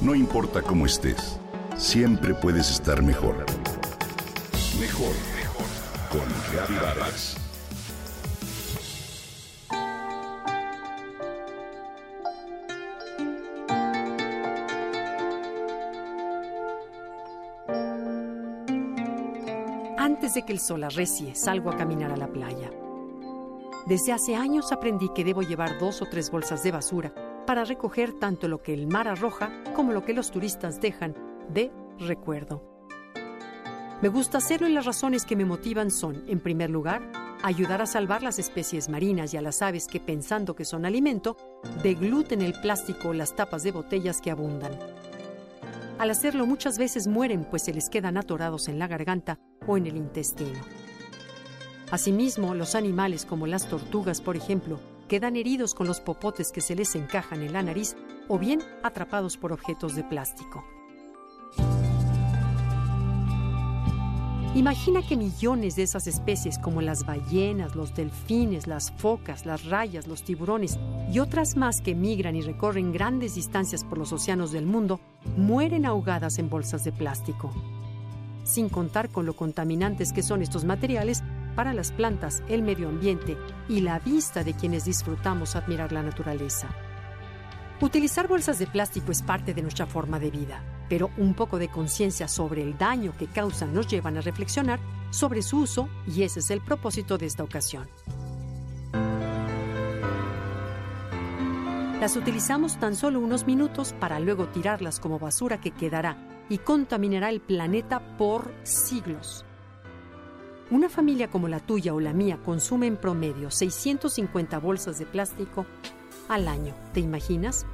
No importa cómo estés, siempre puedes estar mejor. Mejor, mejor. Con Reavivadas. Antes de que el sol arrecie, salgo a caminar a la playa. Desde hace años aprendí que debo llevar dos o tres bolsas de basura para recoger tanto lo que el mar arroja como lo que los turistas dejan de recuerdo. Me gusta hacerlo y las razones que me motivan son, en primer lugar, ayudar a salvar las especies marinas y a las aves que, pensando que son alimento, degluten el plástico o las tapas de botellas que abundan. Al hacerlo muchas veces mueren pues se les quedan atorados en la garganta o en el intestino. Asimismo, los animales como las tortugas, por ejemplo, quedan heridos con los popotes que se les encajan en la nariz o bien atrapados por objetos de plástico. Imagina que millones de esas especies como las ballenas, los delfines, las focas, las rayas, los tiburones y otras más que migran y recorren grandes distancias por los océanos del mundo mueren ahogadas en bolsas de plástico. Sin contar con lo contaminantes que son estos materiales para las plantas, el medio ambiente y la vista de quienes disfrutamos admirar la naturaleza. Utilizar bolsas de plástico es parte de nuestra forma de vida, pero un poco de conciencia sobre el daño que causan nos llevan a reflexionar sobre su uso y ese es el propósito de esta ocasión. Las utilizamos tan solo unos minutos para luego tirarlas como basura que quedará y contaminará el planeta por siglos. Una familia como la tuya o la mía consume en promedio 650 bolsas de plástico al año. ¿Te imaginas?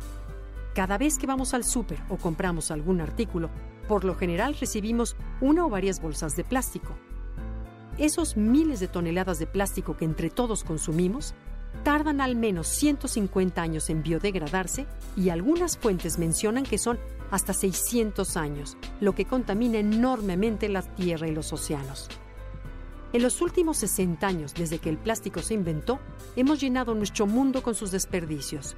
Cada vez que vamos al súper o compramos algún artículo, por lo general recibimos una o varias bolsas de plástico. Esos miles de toneladas de plástico que entre todos consumimos tardan al menos 150 años en biodegradarse y algunas fuentes mencionan que son hasta 600 años, lo que contamina enormemente la tierra y los océanos. En los últimos 60 años, desde que el plástico se inventó, hemos llenado nuestro mundo con sus desperdicios.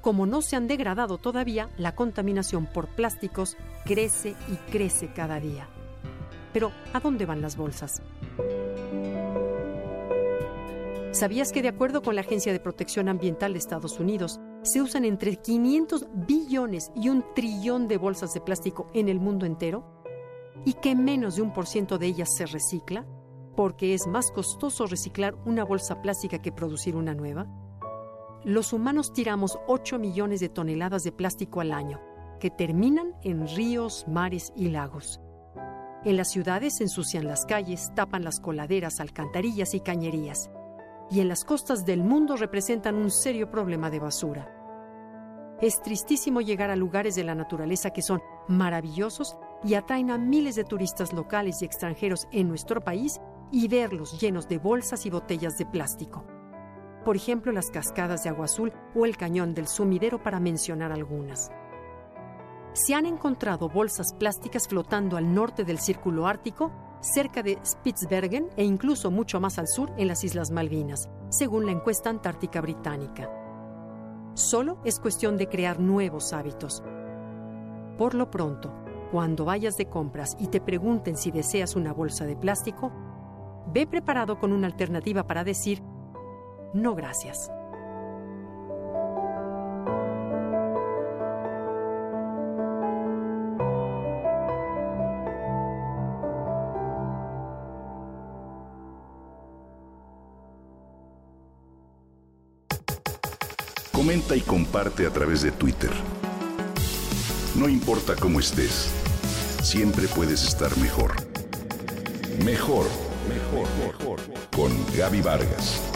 Como no se han degradado todavía, la contaminación por plásticos crece y crece cada día. Pero, ¿a dónde van las bolsas? ¿Sabías que de acuerdo con la Agencia de Protección Ambiental de Estados Unidos, se usan entre 500 billones y un trillón de bolsas de plástico en el mundo entero? ¿Y que menos de un por ciento de ellas se recicla? Porque es más costoso reciclar una bolsa plástica que producir una nueva? Los humanos tiramos 8 millones de toneladas de plástico al año, que terminan en ríos, mares y lagos. En las ciudades ensucian las calles, tapan las coladeras, alcantarillas y cañerías. Y en las costas del mundo representan un serio problema de basura. Es tristísimo llegar a lugares de la naturaleza que son maravillosos y atraen a miles de turistas locales y extranjeros en nuestro país y verlos llenos de bolsas y botellas de plástico. Por ejemplo, las cascadas de agua azul o el cañón del sumidero para mencionar algunas. Se han encontrado bolsas plásticas flotando al norte del Círculo Ártico, cerca de Spitsbergen e incluso mucho más al sur en las Islas Malvinas, según la encuesta antártica británica. Solo es cuestión de crear nuevos hábitos. Por lo pronto, cuando vayas de compras y te pregunten si deseas una bolsa de plástico, ve preparado con una alternativa para decir, no gracias. Comenta y comparte a través de Twitter. No importa cómo estés, siempre puedes estar mejor. Mejor, mejor, mejor. Con Gaby Vargas.